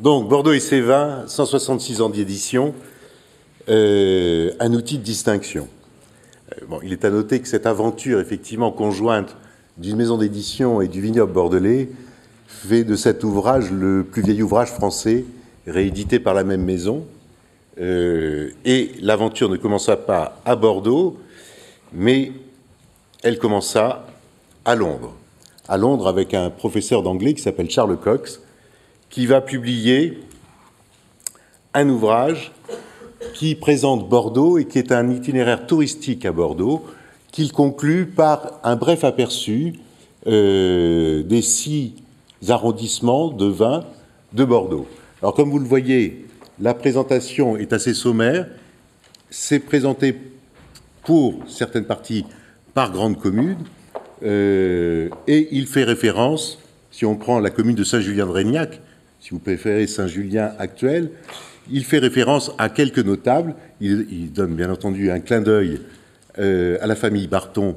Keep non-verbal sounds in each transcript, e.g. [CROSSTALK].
Donc, Bordeaux et ses vins, 166 ans d'édition, euh, un outil de distinction. Euh, il est à noter que cette aventure, effectivement, conjointe d'une maison d'édition et du vignoble bordelais, fait de cet ouvrage le plus vieil ouvrage français réédité par la même maison. Euh, et l'aventure ne commença pas à Bordeaux, mais elle commença à Londres. À Londres avec un professeur d'anglais qui s'appelle Charles Cox, qui va publier un ouvrage qui présente Bordeaux et qui est un itinéraire touristique à Bordeaux, qu'il conclut par un bref aperçu euh, des six arrondissements de vin de Bordeaux. Alors comme vous le voyez, la présentation est assez sommaire. C'est présenté pour certaines parties par grande commune, euh, et il fait référence, si on prend la commune de Saint-Julien de Régnac, si vous préférez Saint-Julien actuel, il fait référence à quelques notables. Il, donne bien entendu un clin d'œil euh, à la famille Barton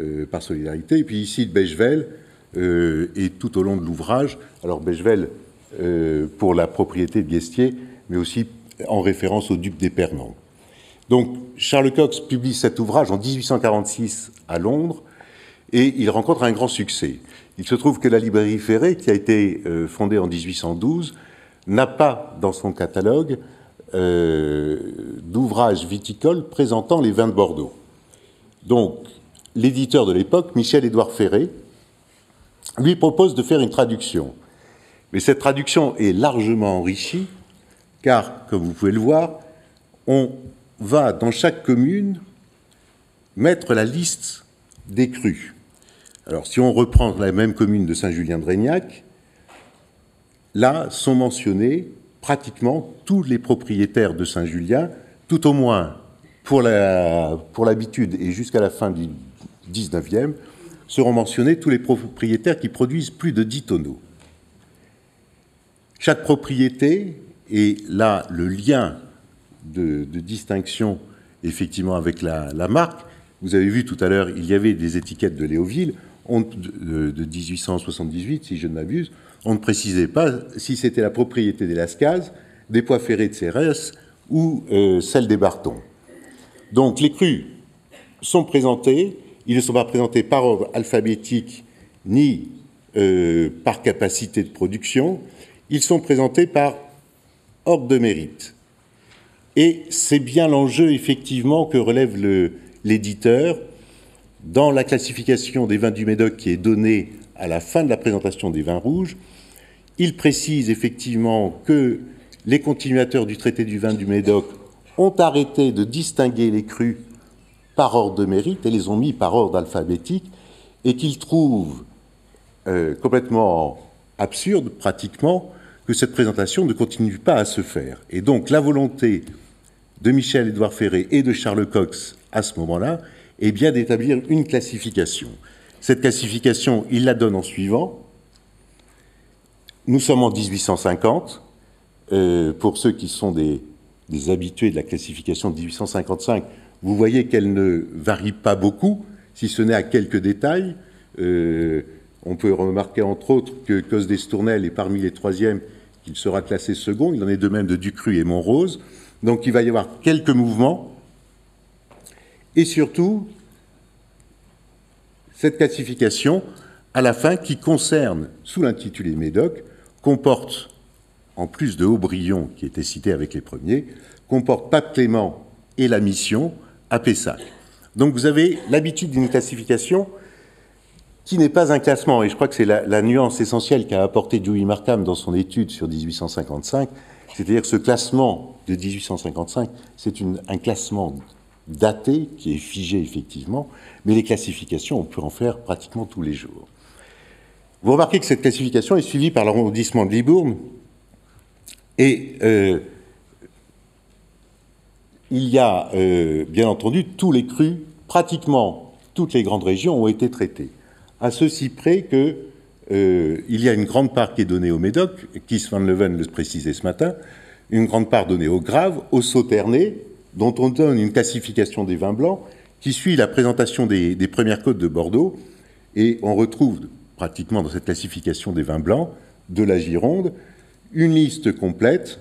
euh, par solidarité. Et puis ici, de Bechevel, et tout au long de l'ouvrage, alors Bechevel pour la propriété de Guestier, mais aussi en référence au duc d'Épernon. Donc Charles Cox publie cet ouvrage en 1846 à Londres et il rencontre un grand succès. Il se trouve que la librairie Ferré, qui a été euh, fondée en 1812, n'a pas dans son catalogue euh, d'ouvrages viticoles présentant les vins de Bordeaux. Donc l'éditeur de l'époque, Michel-Édouard Ferré, lui propose de faire une traduction. Mais cette traduction est largement enrichie, car, comme vous pouvez le voir, on va dans chaque commune mettre la liste des crus. Alors, si on reprend la même commune de Saint-Julien de Régnac, là sont mentionnés pratiquement tous les propriétaires de Saint-Julien, tout au moins pour l'habitude et jusqu'à la fin du 19e, seront mentionnés tous les propriétaires qui produisent plus de 10 tonneaux. Chaque propriété, et là le lien de, distinction effectivement avec la, marque. Vous avez vu tout à l'heure, il y avait des étiquettes de Léoville de, de, 1878, si je ne m'abuse. On ne précisait pas si c'était la propriété des Lascazes, des pois ferrés de Cérès ou euh, celle des Bartons. Donc les crus sont présentés, ils ne sont pas présentés par ordre alphabétique ni euh, par capacité de production, ils sont présentés par ordre de mérite. Et c'est bien l'enjeu, effectivement, que relève l'éditeur dans la classification des vins du Médoc qui est donnée à la fin de la présentation des vins rouges. Il précise effectivement que les continuateurs du traité du vin du Médoc ont arrêté de distinguer les crus par ordre de mérite et les ont mis par ordre alphabétique et qu'il trouve euh, complètement absurde, pratiquement, que cette présentation ne continue pas à se faire. Et donc la volonté de Michel-Édouard Ferré et de Charles Cox à ce moment-là est bien d'établir une classification. Cette classification, il la donne en suivant. Nous sommes en 1850. Euh, pour ceux qui sont des, habitués de la classification de 1855, vous voyez qu'elle ne varie pas beaucoup, si ce n'est à quelques détails. Euh, on peut remarquer entre autres que Cos d'Estournel est parmi les troisièmes, qu'il sera classé second. Il en est de même de Ducru et Montrose. Donc il va y avoir quelques mouvements. Et surtout, cette classification, à la fin, qui concerne, sous l'intitulé Médoc, comporte, en plus de Aubryon, qui était cité avec les premiers, comporte Pape Clément et la mission à Pessac. Donc vous avez l'habitude d'une classification qui n'est pas un classement, et je crois que c'est la, nuance essentielle qu'a apporté Dewey Markham dans son étude sur 1855, c'est-à-dire que ce classement de 1855, c'est un classement daté qui est figé effectivement, mais les classifications, on peut en faire pratiquement tous les jours. Vous remarquez que cette classification est suivie par l'arrondissement de Libourne, et euh, il y a euh, bien entendu tous les crus, pratiquement toutes les grandes régions ont été traitées, à ceci près que euh, il y a une grande part qui est donnée au Médoc, Kiss van Leven le précisait ce matin, une grande part donnée au Grave, au Sauternay, dont on donne une classification des vins blancs qui suit la présentation des, premières côtes de Bordeaux, et on retrouve pratiquement dans cette classification des vins blancs de la Gironde, une liste complète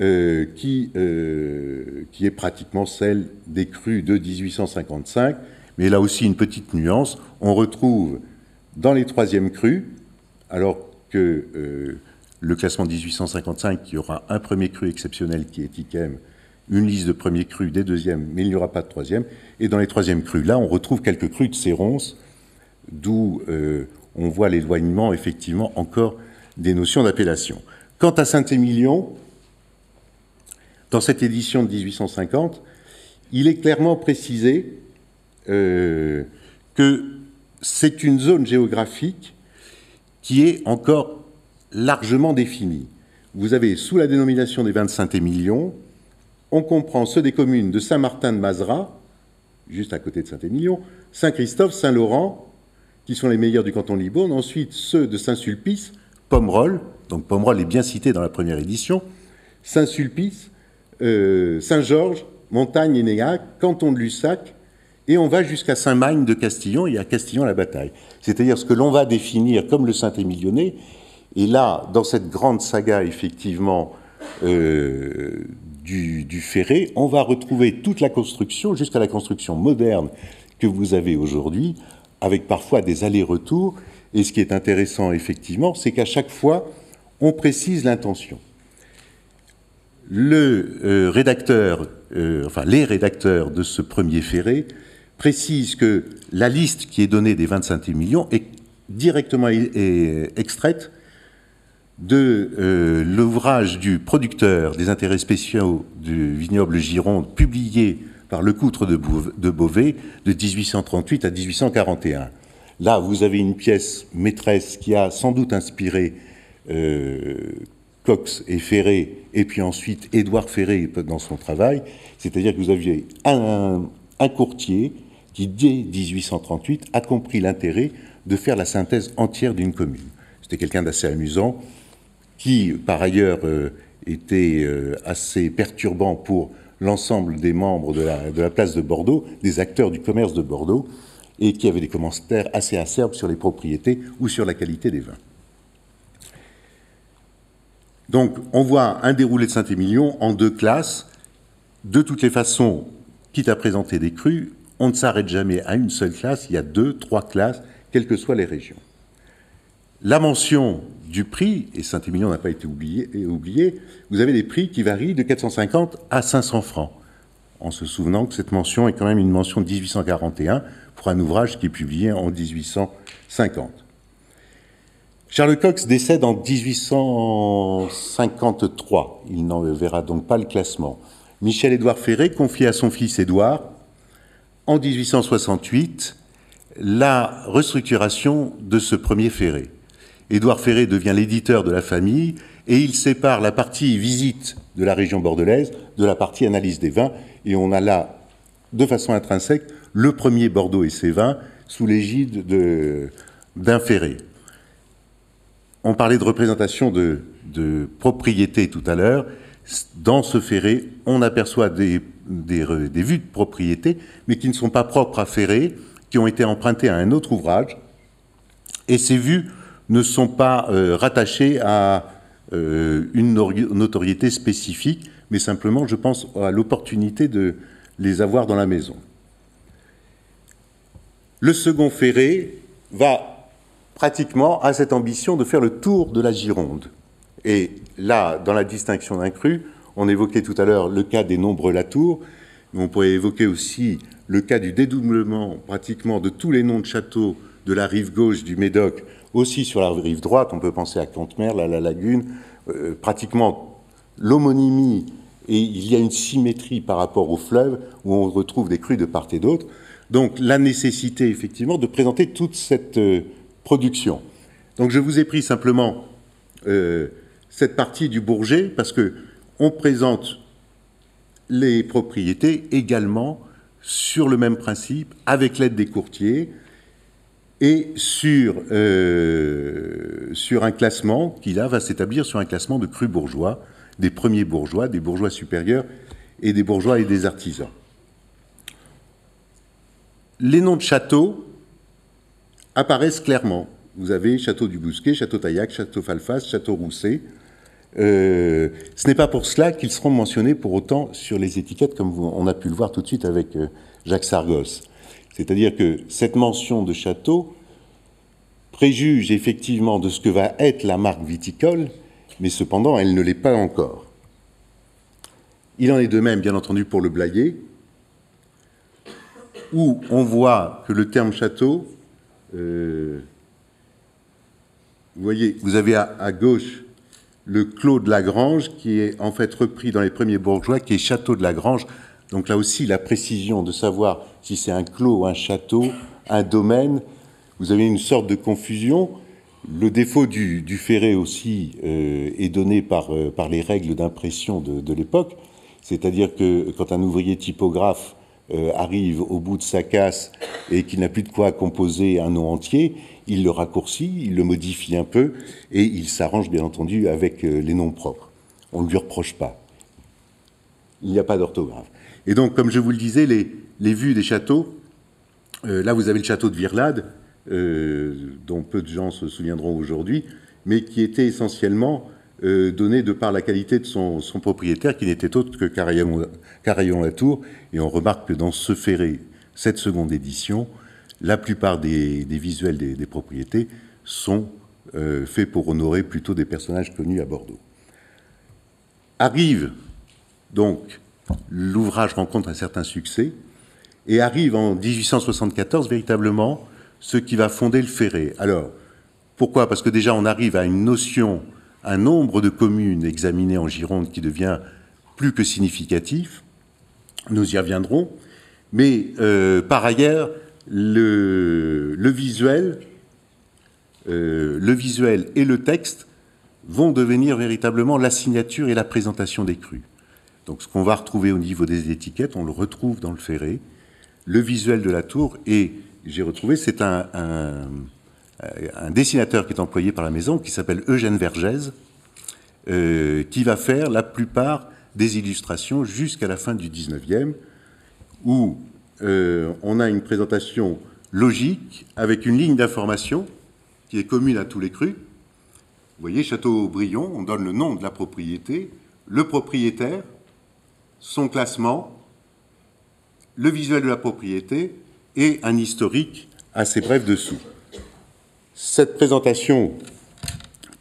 euh, qui, euh, qui est pratiquement celle des crues de 1855, mais là aussi une petite nuance, on retrouve dans les troisièmes crues, alors que euh, le classement 1855, qui aura un premier cru exceptionnel qui est Ikem, une liste de premiers crus, des deuxièmes, mais il n'y aura pas de troisième. Et dans les troisièmes crus, là, on retrouve quelques crus de Séronce, d'où on voit l'éloignement, effectivement, encore des notions d'appellation. Quant à Saint-Émilion, dans cette édition de 1850, il est clairement précisé euh, que c'est une zone géographique qui est encore largement définie. Vous avez sous la dénomination des 25 émilions, on comprend ceux des communes de Saint-Martin de Mazera, juste à côté de Saint-Émilion, Saint-Christophe, Saint-Laurent, qui sont les meilleurs du canton de Libourne, ensuite ceux de Saint-Sulpice, Pomerol, donc Pomerol est bien cité dans la première édition, Saint-Sulpice, euh, Saint-Georges, Montagne et Néac, canton de Lussac, et on va jusqu'à Saint-Magne de Castillon et à Castillon-la-Bataille. C'est-à-dire ce que l'on va définir comme le Saint-Émilionnais. Et là, dans cette grande saga, effectivement, euh, du, du, ferré, on va retrouver toute la construction, jusqu'à la construction moderne que vous avez aujourd'hui, avec parfois des allers-retours. Et ce qui est intéressant, effectivement, c'est qu'à chaque fois, on précise l'intention le euh, rédacteur, euh, enfin les rédacteurs de ce premier ferré précisent que la liste qui est donnée des 25 millions est directement extraite de euh, l'ouvrage du producteur des intérêts spéciaux du vignoble Gironde, publié par Le Coutre de, Beauvais de 1838 à 1841. Là, vous avez une pièce maîtresse qui a sans doute inspiré Cox et Ferré, et puis ensuite Édouard Ferré dans son travail, c'est-à-dire que vous aviez un, courtier qui, dès 1838, a compris l'intérêt de faire la synthèse entière d'une commune. C'était quelqu'un d'assez amusant, qui, par ailleurs, euh, était euh, assez perturbant pour l'ensemble des membres de la, place de Bordeaux, des acteurs du commerce de Bordeaux, et qui avait des commentaires assez acerbes sur les propriétés ou sur la qualité des vins. Donc on voit un déroulé de Saint-Émilion en deux classes. De toutes les façons, quitte à présenter des crus, on ne s'arrête jamais à une seule classe, il y a deux, trois classes, quelles que soient les régions. La mention du prix, et Saint-Émilion n'a pas été oublié, oublié, vous avez des prix qui varient de 450 à 500 francs, en se souvenant que cette mention est quand même une mention de 1841 pour un ouvrage qui est publié en 1850. Charles Cox décède en 1853. Il n'en verra donc pas le classement. Michel-Édouard Ferré confie à son fils Édouard, en 1868, la restructuration de ce premier Ferré. Édouard Ferré devient l'éditeur de la famille et il sépare la partie visite de la région bordelaise de la partie analyse des vins. Et on a là, de façon intrinsèque, le premier Bordeaux et ses vins sous l'égide d'un Ferré. On parlait de représentation de, propriété tout à l'heure. Dans ce ferré, on aperçoit des, vues de propriété, mais qui ne sont pas propres à Ferré, qui ont été empruntées à un autre ouvrage. Et ces vues ne sont pas euh, rattachées à euh, une notoriété spécifique, mais simplement, je pense, à l'opportunité de les avoir dans la maison. Le second ferré va pratiquement a cette ambition de faire le tour de la Gironde. Et là, dans la distinction d'un cru, on évoquait tout à l'heure le cas des nombres Latour, mais on pourrait évoquer aussi le cas du dédoublement pratiquement de tous les noms de châteaux de la rive gauche du Médoc, aussi sur la rive droite. On peut penser à Cantemerle, à la Lagune, euh, pratiquement l'homonymie et il y a une symétrie par rapport au fleuve où on retrouve des crues de part et d'autre. Donc la nécessité effectivement de présenter toute cette euh, production. Donc je vous ai pris simplement euh, cette partie du Bourget parce que on présente les propriétés également sur le même principe, avec l'aide des courtiers, et sur, euh, sur un classement qui là va s'établir sur un classement de crus bourgeois, des premiers bourgeois, des bourgeois supérieurs et des bourgeois et des artisans. Les noms de châteaux apparaissent clairement. vous avez Château du Bousquet, Château Taillac, Château Falfas, Château Rousset. Euh, ce n'est pas pour cela qu'ils seront mentionnés pour autant sur les étiquettes, comme on a pu le voir tout de suite avec euh, Jacques Sargos. C'est-à-dire que cette mention de château préjuge effectivement de ce que va être la marque viticole, mais cependant elle ne l'est pas encore. Il en est de même, bien entendu, pour le Blayet, où on voit que le terme château, euh, vous voyez, vous avez à, gauche le clos de Lagrange, qui est en fait repris dans les premiers bourgeois, qui est château de Lagrange. Donc là aussi, la précision de savoir si c'est un clos, un château, un domaine, vous avez une sorte de confusion. Le défaut du, ferré aussi euh, est donné par, euh, par les règles d'impression de l'époque, c'est-à-dire que quand un ouvrier typographe euh, arrive au bout de sa casse et qu'il n'a plus de quoi composer un nom entier, il le raccourcit, il le modifie un peu et il s'arrange bien entendu avec les noms propres. On ne lui reproche pas. Il n'y a pas d'orthographe. Et donc, comme je vous le disais, les, vues des châteaux, euh, là vous avez le château de Virlade, dont peu de gens se souviendront aujourd'hui, mais qui était essentiellement euh, donné de par la qualité de son, propriétaire, qui n'était autre que Carayon-Latour. Et on remarque que dans ce ferré, cette seconde édition, la plupart des, visuels des, propriétés sont euh, faits pour honorer plutôt des personnages connus à Bordeaux. Arrive donc, l'ouvrage rencontre un certain succès, et arrive en 1874 véritablement ce qui va fonder le ferré. Alors, pourquoi? Parce que déjà on arrive à une notion un nombre de communes examinées en Gironde qui devient plus que significatif. Nous y reviendrons. Mais euh, par ailleurs, le, visuel, euh, le visuel et le texte vont devenir véritablement la signature et la présentation des crus. Donc ce qu'on va retrouver au niveau des étiquettes, on le retrouve dans le ferré. Le visuel de la tour, et j'ai retrouvé, c'est un euh, un dessinateur qui est employé par la maison, qui s'appelle Eugène Vergès, euh, qui va faire la plupart des illustrations jusqu'à la fin du 19e, où euh, on a une présentation logique avec une ligne d'information qui est commune à tous les crus. Vous voyez, Château-Brion, on donne le nom de la propriété, le propriétaire, son classement, le visuel de la propriété et un historique assez bref dessous. Cette présentation,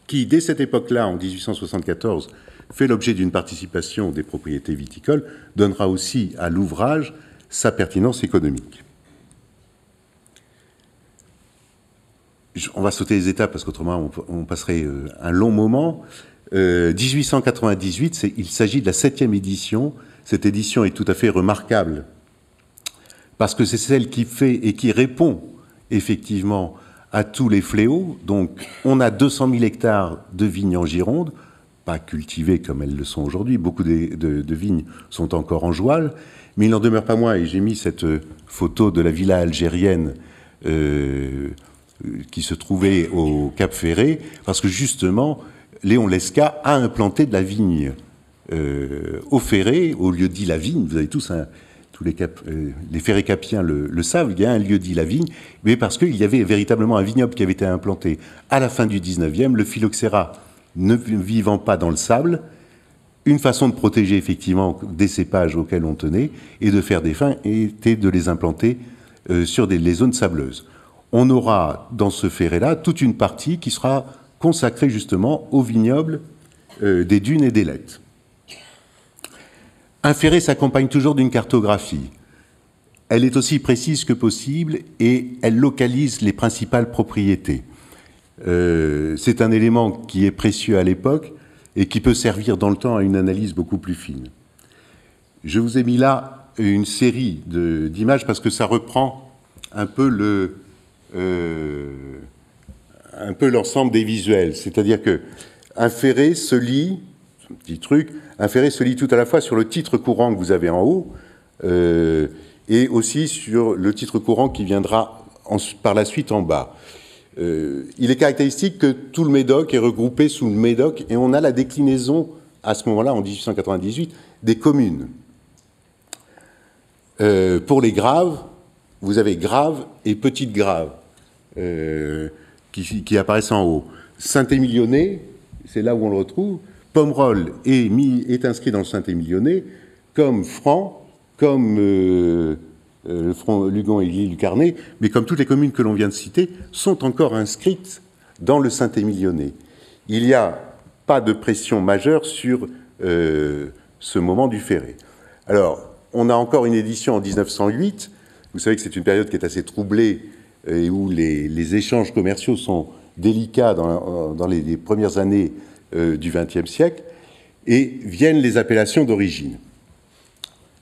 qui dès cette époque-là, en 1874, fait l'objet d'une participation des propriétés viticoles, donnera aussi à l'ouvrage sa pertinence économique. On va sauter les étapes parce qu'autrement on passerait euh, un long moment. 1898, euh, il s'agit de la septième édition. Cette édition est tout à fait remarquable parce que c'est celle qui fait et qui répond effectivement à tous les fléaux. Donc, on a 200 000 hectares de vignes en Gironde, pas cultivées comme elles le sont aujourd'hui. Beaucoup de, vignes sont encore en joual, mais il n'en demeure pas moins. Et j'ai mis cette photo de la villa algérienne euh, qui se trouvait au Cap Ferré, parce que justement, Léon Lesca a implanté de la vigne au Ferré, au lieu dit la vigne. Vous avez tous un, les, cap, euh, les capiens le, savent, il y a un lieu dit la vigne, mais parce qu'il y avait véritablement un vignoble qui avait été implanté à la fin du 19e, le phylloxéra ne vivant pas dans le sable, une façon de protéger effectivement des cépages auxquels on tenait et de faire des fins était de les implanter euh, sur les zones sableuses. On aura dans ce ferré-là toute une partie qui sera consacrée justement au vignoble euh, des dunes et des lettes. Ferré s'accompagne toujours d'une cartographie. Elle est aussi précise que possible et elle localise les principales propriétés. Euh, c'est un élément qui est précieux à l'époque et qui peut servir dans le temps à une analyse beaucoup plus fine. Je vous ai mis là une série d'images parce que ça reprend un peu euh, l'ensemble des visuels. C'est-à-dire que ferré se lit, un petit truc, un ferré se lit tout à la fois sur le titre courant que vous avez en haut euh, et aussi sur le titre courant qui viendra par la suite en bas. Euh, il est caractéristique que tout le Médoc est regroupé sous le Médoc et on a la déclinaison à ce moment-là, en 1898, des communes. Euh, pour les graves, vous avez grave et petite grave. qui, apparaissent en haut. Saint-Émilionnais, c'est là où on le retrouve. Pomerol est, inscrit dans le Saint-Émilionnais comme franc, comme euh, euh, le front Lugon et l'île Carnet, mais comme toutes les communes que l'on vient de citer, sont encore inscrites dans le Saint-Émilionnais. Il n'y a pas de pression majeure sur euh, ce moment du ferré. Alors, on a encore une édition en 1908. Vous savez que c'est une période qui est assez troublée et où les, échanges commerciaux sont délicats dans, les, premières années du XXe siècle, et viennent les appellations d'origine.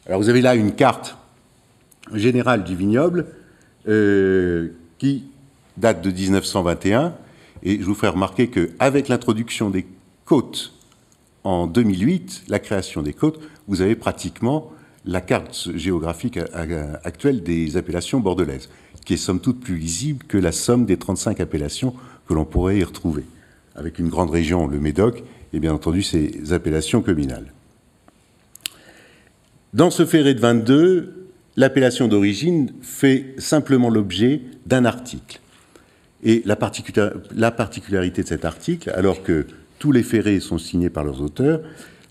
Alors vous avez là une carte générale du vignoble euh, qui date de 1921, et je vous ferai remarquer qu'avec l'introduction des côtes en 2008, la création des côtes, vous avez pratiquement la carte géographique actuelle des appellations bordelaises, qui est somme toute plus lisible que la somme des 35 appellations que l'on pourrait y retrouver, avec une grande région, le Médoc, et bien entendu ces appellations communales. Dans ce ferré de 22, l'appellation d'origine fait simplement l'objet d'un article. Et la, particularité de cet article, alors que tous les ferrés sont signés par leurs auteurs,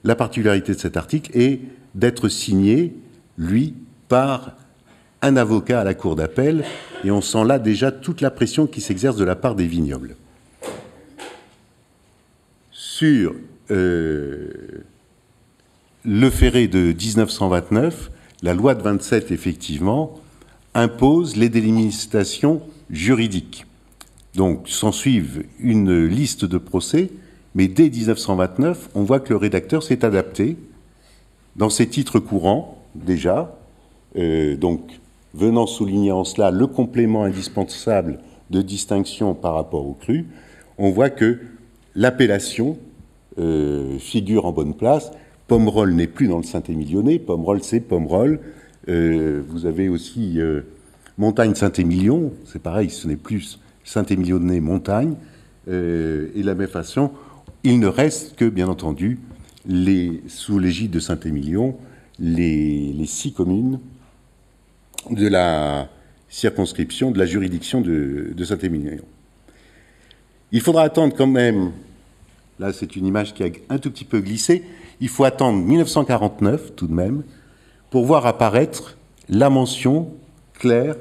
la particularité de cet article est d'être signé, lui, par un avocat à la cour d'appel, et on sent là déjà toute la pression qui s'exerce de la part des vignobles. Sur euh, le ferré de 1929, la loi de 27, effectivement, impose les délimitations juridiques. Donc, s'ensuivent une liste de procès, mais dès 1929, on voit que le rédacteur s'est adapté dans ses titres courants, déjà, euh, donc venant souligner en cela le complément indispensable de distinction par rapport au cru, on voit que l'appellation euh, figure en bonne place Pomerol n'est plus dans le Saint-Émilionnais. Pomerol, c'est Pomerol. Euh, vous avez aussi euh, Montagne Saint-Émilion. C'est pareil, ce n'est plus Saint-Émilionnais Montagne. Et de la même façon, il ne reste que, bien entendu, sous l'égide de Saint-Émilion, les, six communes de la circonscription, de la juridiction de, de Saint-Émilion. Il faudra attendre quand même, là c'est une image qui a un tout petit peu glissé, il faut attendre 1949 tout de même pour voir apparaître la mention claire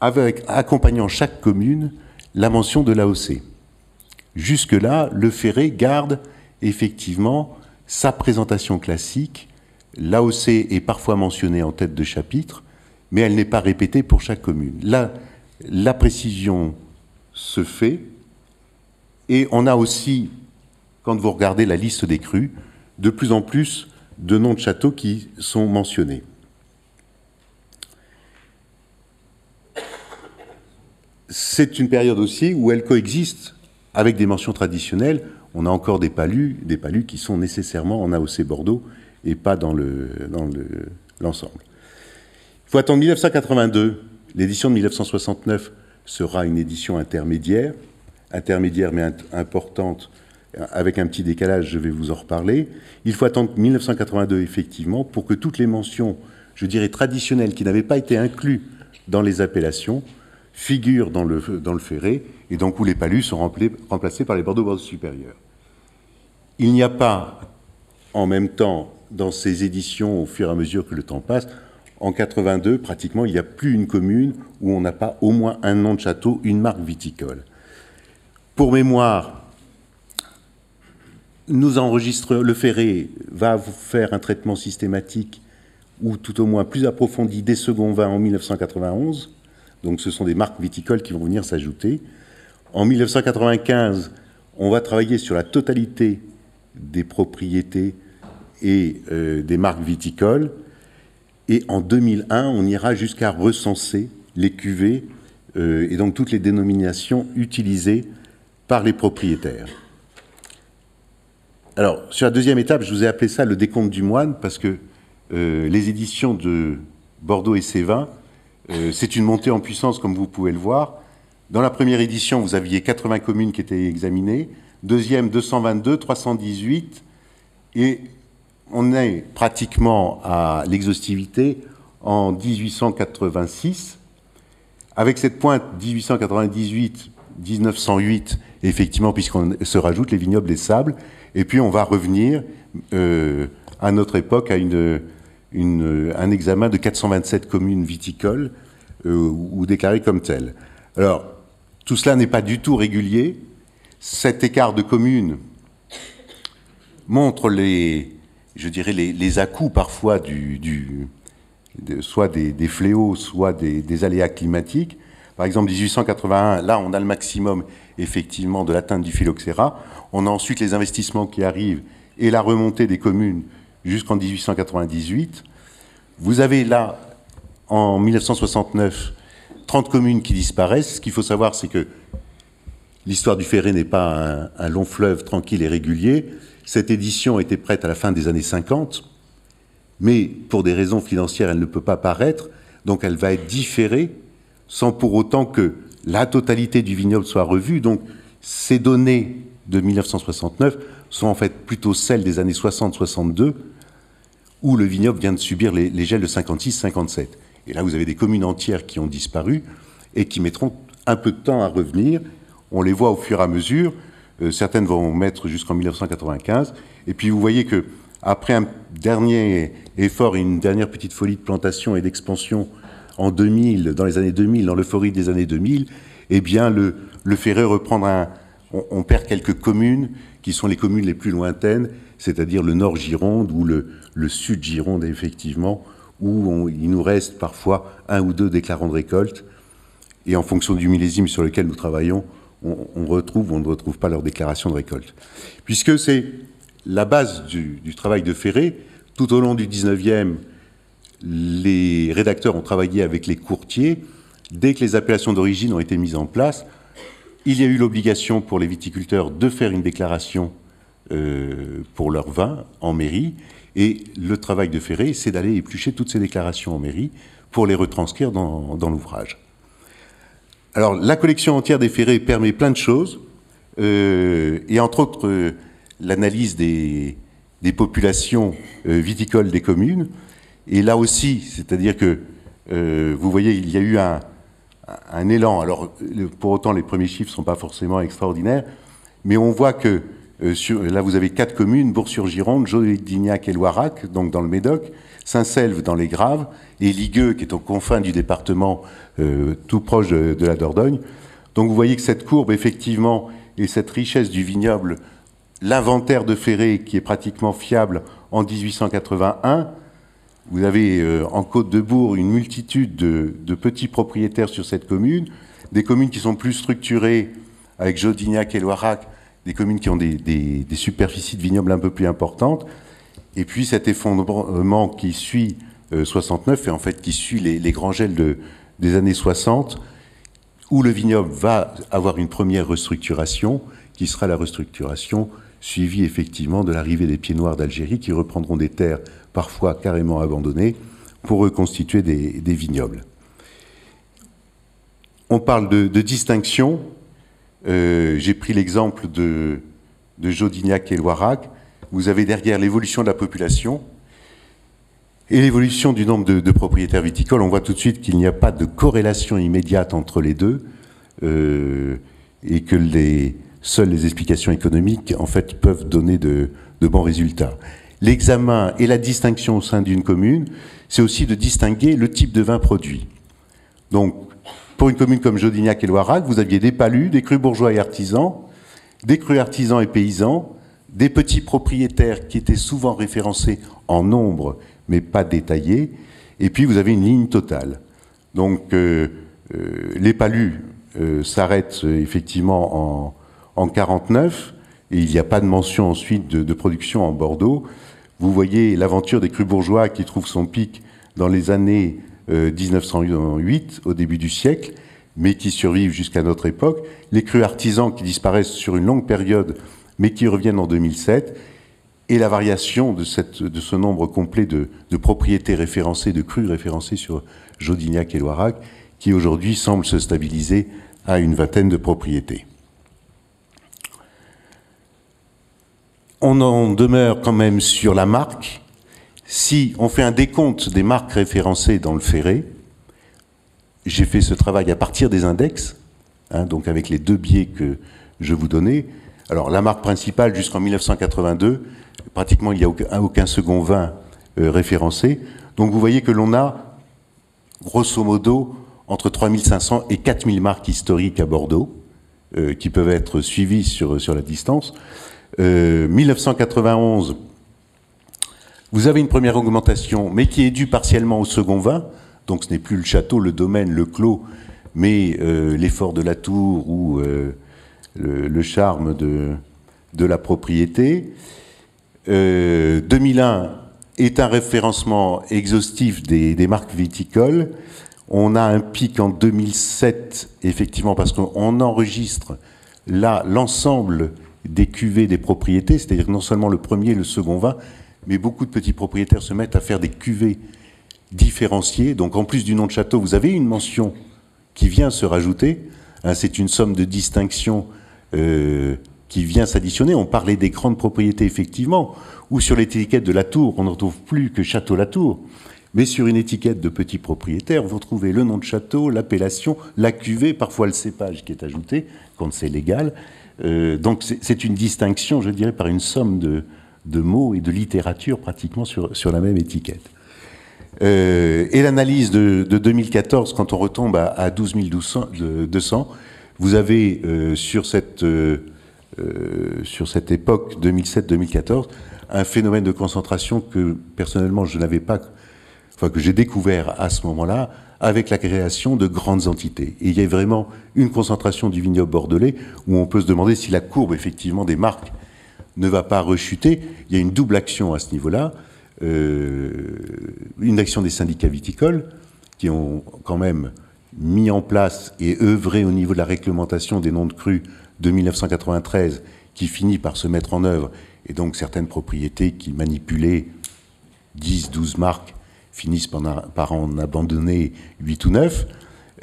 accompagnant chaque commune la mention de l'AOC. Jusque-là, le Ferré garde effectivement sa présentation classique. L'AOC est parfois mentionnée en tête de chapitre, mais elle n'est pas répétée pour chaque commune. Là, la précision se fait, et on a aussi, quand vous regardez la liste des crues, de plus en plus de noms de châteaux qui sont mentionnés. C'est une période aussi où elle coexiste avec des mentions traditionnelles. On a encore des palus, des palus qui sont nécessairement en AOC Bordeaux et pas dans l'ensemble. Le, Il faut attendre 1982. L'édition de 1969 sera une édition intermédiaire, intermédiaire mais importante avec un petit décalage, je vais vous en reparler. Il faut attendre 1982, effectivement, pour que toutes les mentions, je dirais, traditionnelles, qui n'avaient pas été incluses dans les appellations, figurent dans le, dans le ferré, et donc où les palus sont remplacés par les Bordeaux-Bordeaux supérieurs. Il n'y a pas, en même temps, dans ces éditions, au fur et à mesure que le temps passe, en 82, pratiquement, il n'y a plus une commune où on n'a pas au moins un nom de château, une marque viticole. Pour mémoire, nous le Ferré va vous faire un traitement systématique ou tout au moins plus approfondi des seconds vins en 1991. Donc ce sont des marques viticoles qui vont venir s'ajouter. En 1995, on va travailler sur la totalité des propriétés et euh, des marques viticoles. Et en 2001, on ira jusqu'à recenser les cuvées euh, et donc toutes les dénominations utilisées par les propriétaires. Alors, sur la deuxième étape, je vous ai appelé ça le décompte du moine, parce que euh, les éditions de Bordeaux et Sévin, euh, c'est une montée en puissance, comme vous pouvez le voir. Dans la première édition, vous aviez 80 communes qui étaient examinées. Deuxième, 222, 318. Et on est pratiquement à l'exhaustivité en 1886. Avec cette pointe 1898, effectivement, puisqu'on se rajoute les vignobles des sables, et puis on va revenir euh, à notre époque à un examen de 427 communes viticoles euh, ou déclarées comme telles. Alors, tout cela n'est pas du tout régulier. Cet écart de communes montre les, je dirais, les, les à-coups parfois du, soit des, des, fléaux, soit des, des, aléas climatiques. Par exemple, 1881, là, on a le maximum, effectivement, de l'atteinte du phylloxéra. On a ensuite les investissements qui arrivent et la remontée des communes jusqu'en 1898. Vous avez là, en 1969, 30 communes qui disparaissent. Ce qu'il faut savoir, c'est que l'histoire du Ferré n'est pas un, un, long fleuve tranquille et régulier. Cette édition était prête à la fin des années 50, mais pour des raisons financières, elle ne peut pas paraître, donc elle va être différée sans pour autant que la totalité du vignoble soit revue. Donc ces données de 1969 sont en fait plutôt celles des années 60-62, où le vignoble vient de subir les, gels de 56-57. Et là, vous avez des communes entières qui ont disparu et qui mettront un peu de temps à revenir. On les voit au fur et à mesure. Euh, certaines vont mettre jusqu'en 1995. Et puis vous voyez que après un dernier effort et une dernière petite folie de plantation et d'expansion en 2000, dans les années 2000, dans l'euphorie des années 2000, eh bien le, le Ferré reprendra un, on, perd quelques communes qui sont les communes les plus lointaines, c'est-à-dire le nord Gironde ou le, le sud Gironde, effectivement, où il nous reste parfois un ou deux déclarants de récolte. Et en fonction du millésime sur lequel nous travaillons, on, on retrouve ou on ne retrouve pas leur déclaration de récolte. Puisque c'est la base du, du, travail de Ferré, tout au long du 19e, les rédacteurs ont travaillé avec les courtiers. Dès que les appellations d'origine ont été mises en place, il y a eu l'obligation pour les viticulteurs de faire une déclaration euh, pour leur vin en mairie. Et le travail de Ferré, c'est d'aller éplucher toutes ces déclarations en mairie pour les retranscrire dans, l'ouvrage. Alors, la collection entière des Ferrés permet plein de choses, euh, et entre autres, euh, l'analyse des, populations viticoles des communes. Et là aussi, c'est-à-dire que, euh, vous voyez, il y a eu un, élan. Alors, pour autant, les premiers chiffres ne sont pas forcément extraordinaires, mais on voit que euh, là, vous avez quatre communes, Bourg-sur-Gironde, Jolignac et Loirac, donc dans le Médoc, Saint-Selve dans les Graves, et Ligueux, qui est aux confins du département euh, tout proche de, de, la Dordogne. Donc vous voyez que cette courbe, effectivement, et cette richesse du vignoble, l'inventaire de Ferré, qui est pratiquement fiable en 1881, vous avez euh, en Côte de Bourg une multitude de, petits propriétaires sur cette commune, des communes qui sont plus structurées, avec Jodignac et Loirac, des communes qui ont des, superficies de vignobles un peu plus importantes, et puis cet effondrement qui suit euh, 69 et en fait qui suit les, grands gels de, des années 60, où le vignoble va avoir une première restructuration, qui sera la restructuration suivie effectivement de l'arrivée des pieds noirs d'Algérie, qui reprendront des terres parfois carrément abandonnées pour reconstituer des, vignobles. On parle de, distinction euh, J'ai pris l'exemple de, Jodignac et Loirac. Vous avez derrière l'évolution de la population et l'évolution du nombre de, de, propriétaires viticoles. On voit tout de suite qu'il n'y a pas de corrélation immédiate entre les deux euh, et que les, seules les explications économiques en fait peuvent donner de, bons résultats. L'examen et la distinction au sein d'une commune, c'est aussi de distinguer le type de vin produit. Donc, pour une commune comme Jodignac et Loirac, vous aviez des palus, des crus bourgeois et artisans, des crus artisans et paysans, des petits propriétaires qui étaient souvent référencés en nombre, mais pas détaillés, et puis vous avez une ligne totale. Donc euh, euh, les palus euh, s'arrêtent effectivement en, en 49, et il n'y a pas de mention ensuite de, production en Bordeaux. Vous voyez l'aventure des crus bourgeois qui trouve son pic dans les années 1908, euh, au début du siècle, mais qui survivent jusqu'à notre époque, les crus artisans qui disparaissent sur une longue période, mais qui reviennent en 2007, et la variation de, ce nombre complet de, propriétés référencées, de crus référencés sur Jodignac et Loirac, qui aujourd'hui semble se stabiliser à une vingtaine de propriétés. On en demeure quand même sur la marque, si on fait un décompte des marques référencées dans le ferré, j'ai fait ce travail à partir des index, hein, donc avec les deux biais que je vous donnais. Alors la marque principale jusqu'en 1982, pratiquement il n'y a aucun, second vin euh, référencé. Donc vous voyez que l'on a grosso modo entre 3500 et 4000 marques historiques à Bordeaux euh, qui peuvent être suivies sur la distance. 1991, vous avez une première augmentation, mais qui est due partiellement au second vin. Donc ce n'est plus le château, le domaine, le clos, mais euh, l'effort de la tour ou euh, le, charme de, de la propriété. 2001 est un référencement exhaustif des, des, marques viticoles. On a un pic en 2007, effectivement, parce qu'on enregistre là l'ensemble des cuvées des propriétés, c'est-à-dire non seulement le premier et le second vin, mais beaucoup de petits propriétaires se mettent à faire des cuvées différenciées. Donc en plus du nom de château, vous avez une mention qui vient se rajouter. Hein, c'est une somme de distinction euh, qui vient s'additionner. On parlait des grandes propriétés, effectivement, ou sur l'étiquette de la tour, on ne retrouve plus que Château la Tour. Mais sur une étiquette de petits propriétaires, vous retrouvez le nom de château, l'appellation, la cuvée, parfois le cépage qui est ajouté, quand c'est légal. Euh, donc c'est une distinction, je dirais, par une somme de, mots et de littérature pratiquement sur, la même étiquette. Euh, et l'analyse de, 2014, quand on retombe à, 12 200, vous avez euh, sur, cette, sur cette époque 2007-2014 un phénomène de concentration que personnellement je n'avais pas, enfin que j'ai découvert à ce moment-là, avec la création de grandes entités. Et il y a vraiment une concentration du vignoble bordelais où on peut se demander si la courbe effectivement des marques ne va pas rechuter. Il y a une double action à ce niveau-là. Euh, une action des syndicats viticoles qui ont quand même mis en place et œuvré au niveau de la réglementation des noms de crus de 1993 qui finit par se mettre en œuvre et donc certaines propriétés qui manipulaient 10, 12 marques finissent par, en abandonner 8 ou 9.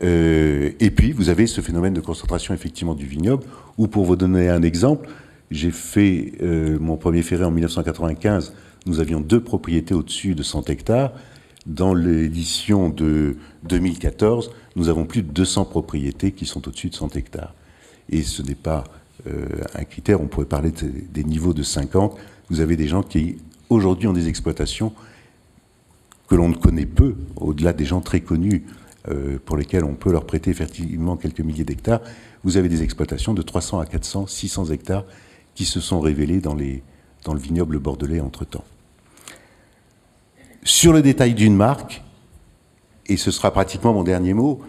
Euh, et puis, vous avez ce phénomène de concentration effectivement du vignoble, où pour vous donner un exemple, j'ai fait euh, mon premier ferré en 1995. Nous avions deux propriétés au-dessus de 100 hectares. Dans l'édition de 2014, nous avons plus de 200 propriétés qui sont au-dessus de 100 hectares. Et ce n'est pas euh, un critère, on pourrait parler des niveaux de 50. Vous avez des gens qui, aujourd'hui, ont des exploitations que l'on ne connaît peu, au-delà des gens très connus euh, pour lesquels on peut leur prêter effectivement quelques milliers d'hectares. Vous avez des exploitations de 300 à 400, 600 hectares qui se sont révélés dans, les, dans le vignoble bordelais entre-temps. Sur le détail d'une marque, et ce sera pratiquement mon dernier mot,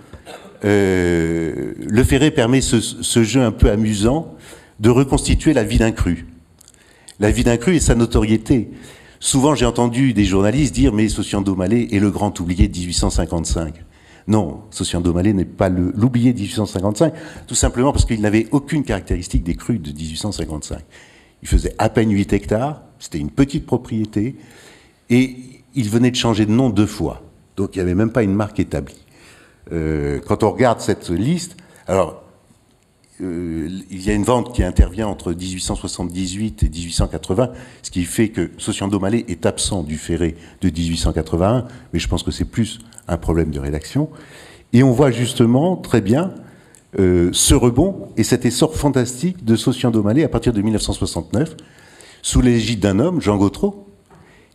euh, le ferré permet ce, jeu un peu amusant de reconstituer la vie d'un cru. La vie d'un cru et sa notoriété. Souvent, j'ai entendu des journalistes dire Mais Sociando Mallet est le grand oublié de 1855. Non, Sociando Mallet n'est pas l'oublié de 1855, tout simplement parce qu'il n'avait aucune caractéristique des crues de 1855. Il faisait à peine 8 hectares, c'était une petite propriété, et il venait de changer de nom deux fois. Donc il n'y avait même pas une marque établie. Euh, quand on regarde cette liste, alors euh, il y a une vente qui intervient entre 1878 et 1880, ce qui fait que Sociando Mallet est absent du ferré de 1881, mais je pense que c'est plus un problème de rédaction. Et on voit justement très bien euh, ce rebond et cet essor fantastique de Sociando Mallet à partir de 1969, sous l'égide d'un homme, Jean Gautreau,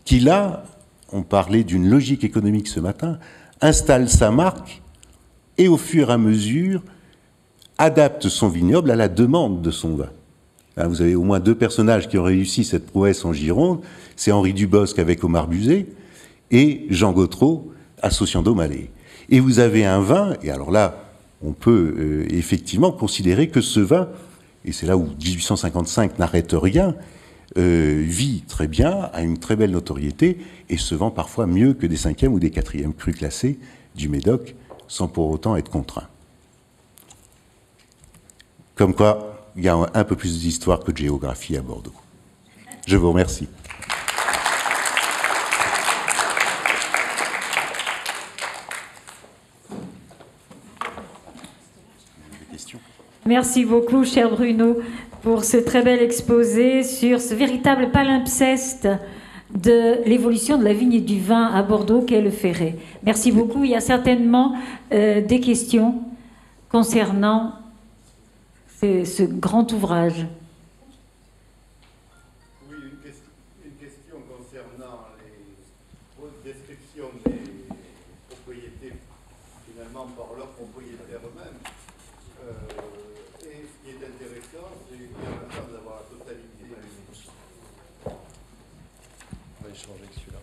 qui là, on parlait d'une logique économique ce matin, installe sa marque et au fur et à mesure adapte son vignoble à la demande de son vin. Hein, vous avez au moins deux personnages qui ont réussi cette prouesse en Gironde. C'est Henri Dubosc avec Omar Buzet et Jean Gautreau associant Mallet. Et vous avez un vin, et alors là, on peut euh, effectivement considérer que ce vin, et c'est là où 1855 n'arrête rien, euh, vit très bien, a une très belle notoriété, et se vend parfois mieux que des cinquièmes ou des quatrièmes crus classés du Médoc, sans pour autant être contraint. Comme quoi, il y a un peu plus d'histoire que de géographie à Bordeaux. Je vous remercie. Merci beaucoup, cher Bruno, pour ce très bel exposé sur ce véritable palimpseste de l'évolution de la vigne et du vin à Bordeaux qu'est le Ferret. Merci beaucoup. Il y a certainement euh, des questions concernant ce, ce grand ouvrage. Oui, une, question, une question concernant les descriptions des propriétés, finalement par leurs propriétaires eux-mêmes. Euh, et ce qui est intéressant, c'est qu'il y a d'avoir la totalité. On va échanger avec celui-là.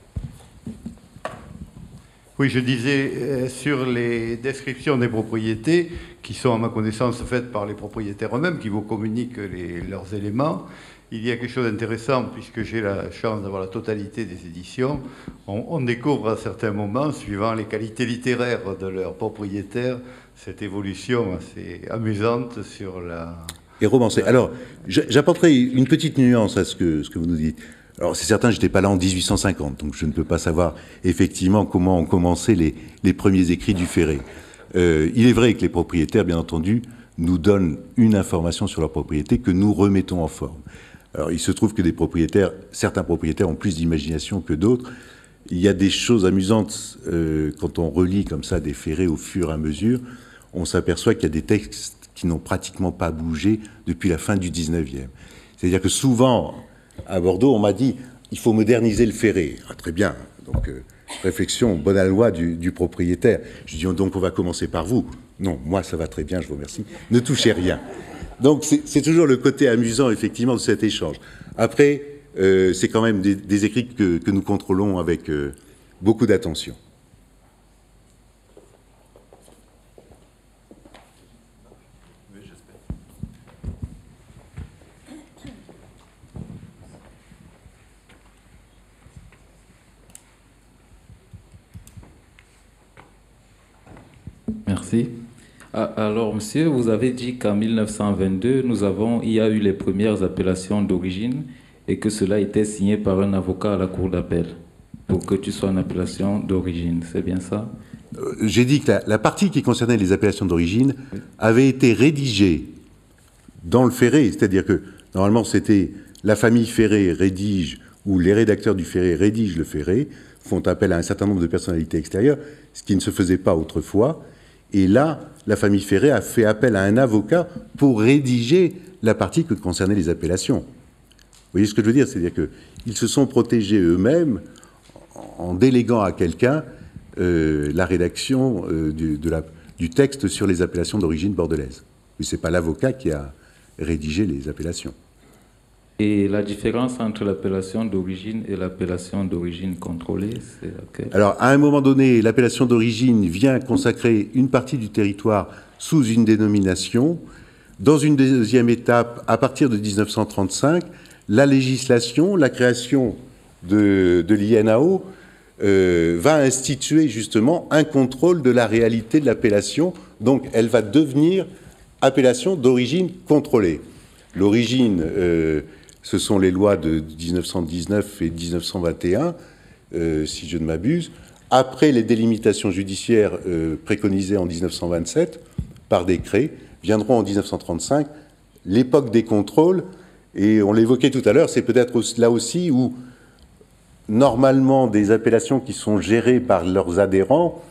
Oui, je disais euh, sur les descriptions des propriétés, qui sont à ma connaissance faites par les propriétaires eux-mêmes, qui vous communiquent les- leurs éléments, il y a quelque chose d'intéressant, puisque j'ai la chance d'avoir la totalité des éditions. On, on découvre à certains moments, suivant les qualités littéraires de leurs propriétaires, cette évolution assez amusante sur la... Et romancé. Alors, j'a- j'apporterai une petite nuance à ce que, ce que vous nous dites. Alors, c'est certain, j'étais pas là en 1850, donc je ne peux pas savoir effectivement comment ont commencé les, les premiers écrits du Ferré. Euh, il est vrai que les propriétaires, bien entendu, nous donnent une information sur leur propriété que nous remettons en forme. Alors, il se trouve que des propriétaires, certains propriétaires ont plus d'imagination que d'autres. Il y a des choses amusantes euh, quand on relit comme ça des ferrés au fur et à mesure. On s'aperçoit qu'il y a des textes qui n'ont pratiquement pas bougé depuis la fin du 19e. C'est-à-dire que souvent, à Bordeaux, on m'a dit il faut moderniser le ferré. Ah, très bien. Donc, euh, réflexion, bonne loi du, propriétaire. Je dis donc on va commencer par vous. Non, moi ça va très bien, je vous remercie. Ne touchez rien. Donc c'est toujours le côté amusant effectivement de cet échange. Après, euh, c'est quand même des, écrits que, que nous contrôlons avec euh, beaucoup d'attention. Merci. Ah, Alors, monsieur, vous avez dit qu'en 1922, nous avons, il y a eu les premières appellations d'origine et que cela était signé par un avocat à la cour d'appel pour que tu sois en appellation d'origine. C'est bien ça? Euh, J'ai dit que la, la partie qui concernait les appellations d'origine avait été rédigée dans le Ferré, c'est-à-dire que normalement c'était la famille Ferré rédige ou les rédacteurs du Ferré rédigent le Ferré, font appel à un certain nombre de personnalités extérieures, ce qui ne se faisait pas autrefois. Et là, la famille Ferré a fait appel à un avocat pour rédiger la partie que concernaient les appellations. Vous voyez ce que je veux dire? C'est-à-dire qu'ils se sont protégés eux-mêmes en déléguant à quelqu'un euh, la rédaction euh, du, texte sur les appellations d'origine bordelaise. Ce n'est pas l'avocat qui a rédigé les appellations. Et la différence entre l'appellation d'origine et l'appellation d'origine contrôlée, c'est laquelle? Alors, à un moment donné, l'appellation d'origine vient consacrer une partie du territoire sous une dénomination. Dans une deuxième étape, à partir de 1935, la législation, la création de, de l'INAO euh, va instituer justement un contrôle de la réalité de l'appellation. Donc, elle va devenir appellation d'origine contrôlée. L'origine, euh, ce sont les lois de 1919 et 1921, euh, si je ne m'abuse. Après les délimitations judiciaires euh, préconisées en 1927 par décret, viendront en 1935 l'époque des contrôles. Et on l'évoquait tout à l'heure, c'est peut-être là aussi où normalement des appellations qui sont gérées par leurs adhérents,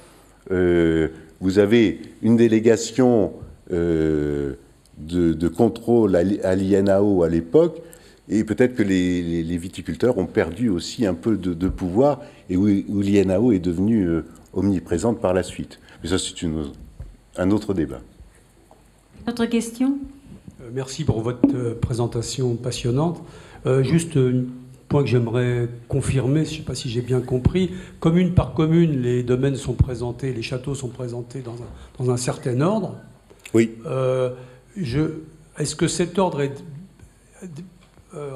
euh, vous avez une délégation de, de contrôle à l'INAO à l'époque, et peut-être que les, les- les viticulteurs ont perdu aussi un peu de, de pouvoir, et où, où l'INAO est devenue euh, omniprésente par la suite. Mais ça, c'est une- un autre débat. Autre question Euh, Merci pour votre euh, présentation passionnante. Euh, juste un point que j'aimerais confirmer, je ne sais pas si j'ai bien compris. Commune par commune, les domaines sont présentés, les châteaux sont présentés dans un, dans un certain ordre. Oui. Euh, je- Est-ce que cet ordre est-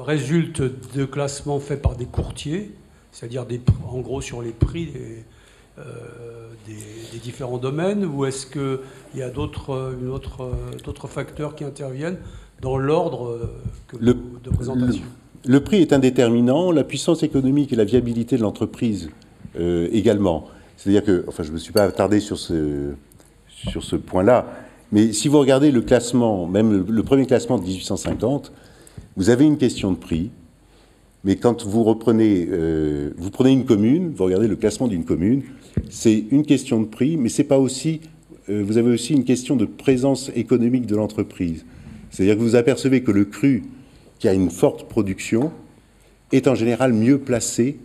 résulte de classements faits par des courtiers, c'est-à-dire en gros sur les prix des, euh, des- des différents domaines, ou est-ce qu'il y a d'autres euh, une autre, euh, d'autres facteurs qui interviennent dans l'ordre euh, que Le- vous- de présentation? Le prix est indéterminant, la puissance économique et la viabilité de l'entreprise euh, également. C'est-à-dire que, enfin, je ne me suis pas attardé sur ce, sur ce point-là, mais si vous regardez le classement, même le, le premier classement de 1850, vous avez une question de prix, mais quand vous reprenez, euh, vous prenez une commune, vous regardez le classement d'une commune, c'est une question de prix, mais c'est pas aussi, euh, vous avez aussi une question de présence économique de l'entreprise. C'est-à-dire que vous apercevez que le cru, qui a une forte production, est en général mieux placé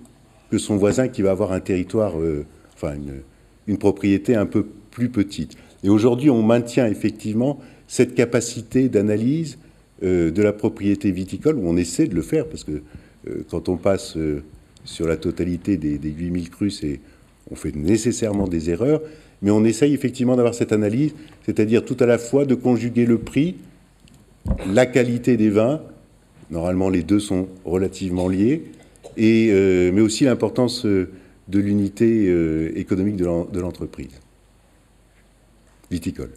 que son voisin qui va avoir un territoire, euh, enfin une, une propriété un peu plus petite. Et aujourd'hui, on maintient effectivement cette capacité d'analyse de la propriété viticole, où on essaie de le faire, parce que euh, quand on passe euh, sur la totalité des, des 8000 crus, on fait nécessairement des erreurs, mais on essaye effectivement d'avoir cette analyse, c'est-à-dire tout à la fois de conjuguer le prix, la qualité des vins, normalement les deux sont relativement liés, et, euh, mais aussi l'importance euh, de l'unité euh, économique de l'entreprise viticole.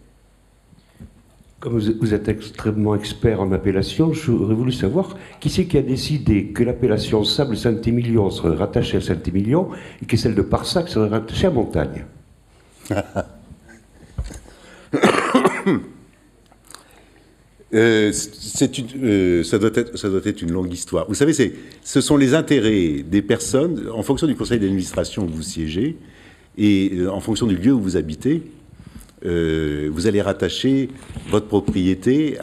Comme vous êtes extrêmement expert en appellation, j'aurais voulu savoir qui c'est qui a décidé que l'appellation Sable Saint-Émilion serait rattachée à Saint-Émilion et que celle de Parsac serait rattachée à Montagne? [COUGHS] Euh, euh, ça, doit être, ça doit être une longue histoire. Vous savez, ce sont les intérêts des personnes, en fonction du conseil d'administration où vous siégez, et euh, en fonction du lieu où vous habitez, euh, vous allez rattacher votre propriété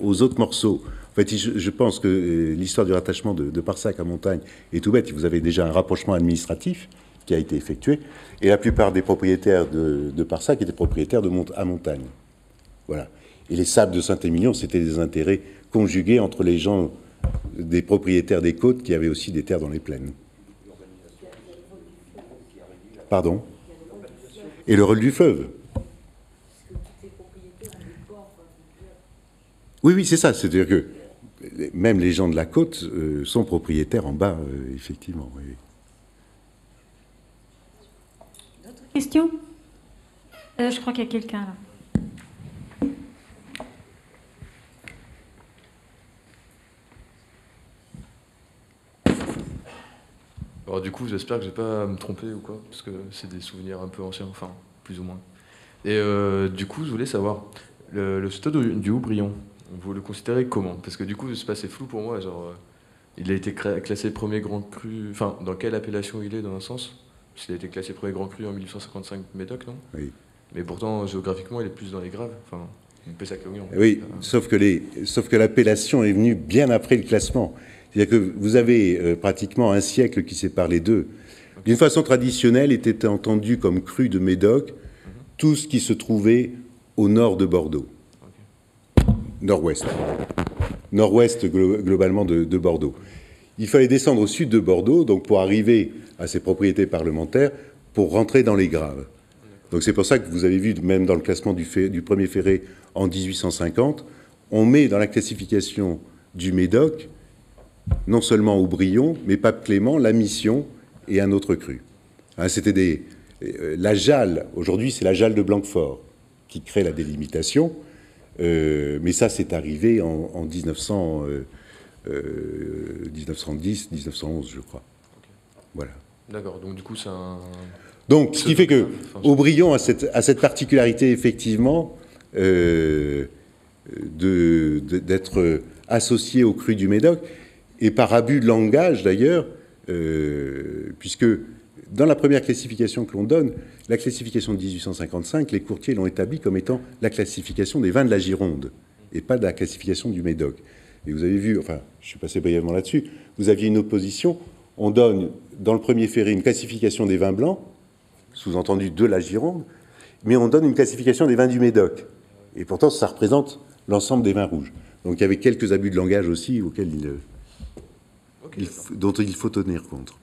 aux autres morceaux. En fait, je, pense que euh, l'histoire du rattachement de, de Parsac à Montagne est tout bête. Vous avez déjà un rapprochement administratif qui a été effectué, et la plupart des propriétaires de, de Parsac étaient propriétaires de Mont- à Montagne. Voilà. Et les sables de Saint-Émilion, c'était des intérêts conjugués entre les gens, des propriétaires des côtes qui avaient aussi des terres dans les plaines. Pardon? Et le rôle du fleuve. Oui, oui, c'est ça. C'est-à-dire que même les gens de la côte euh, sont propriétaires en bas, euh, effectivement. oui. Question Euh, Je crois qu'il y a quelqu'un là. Alors du coup, j'espère que je vais pas me tromper ou quoi, parce que c'est des souvenirs un peu anciens, enfin, plus ou moins. Et euh, du coup, je voulais savoir, le, le stade du, Houbrion, vous le considérez comment Parce que du coup, c'est pas flou pour moi, genre, euh, il a été classé premier grand cru, enfin, dans quelle appellation il est dans un sens? Parce qu'il a été classé premier grand cru en 1855 Médoc, non? Oui. Mais pourtant, géographiquement, il est plus dans les graves, enfin. Oui, sauf que, les, sauf que l'appellation est venue bien après le classement. C'est-à-dire que vous avez euh, pratiquement un siècle qui sépare les deux. D'une façon traditionnelle, était entendu comme cru de Médoc tout ce qui se trouvait au nord de Bordeaux. Nord-ouest. Nord-ouest glo- globalement de, de Bordeaux. Il fallait descendre au sud de Bordeaux, donc pour arriver à ses propriétés parlementaires, pour rentrer dans les graves. Donc c'est pour ça que vous avez vu, même dans le classement du, du premier ferré en 1850, on met dans la classification du Médoc non seulement Aubryon, mais Pape Clément, la Mission et un autre cru. Hein, C'était des euh, la Jalle. Aujourd'hui, c'est la Jalle de Blanquefort qui crée la délimitation. Euh, mais ça, c'est arrivé en, en 1900, euh, euh, 1910, 1911, je crois. Voilà. D'accord, donc du coup, c'est un. Donc, ce qui fait que Enfin, Aubryon a cette, a cette particularité, effectivement, euh, de- de- d'être associé au cru du Médoc, et par abus de langage, d'ailleurs, puisque dans la première classification que l'on donne, la classification de 1855, les courtiers l'ont établie comme étant la classification des vins de la Gironde, et pas de la classification du Médoc. Et vous avez vu, enfin, je suis passé brièvement là-dessus, vous aviez une opposition, on donne dans le premier ferré une classification des vins blancs, sous-entendu de la Gironde, mais on donne une classification des vins du Médoc. Et pourtant, ça représente l'ensemble des vins rouges. Donc il y avait quelques abus de langage aussi auxquels il, dont il faut tenir compte.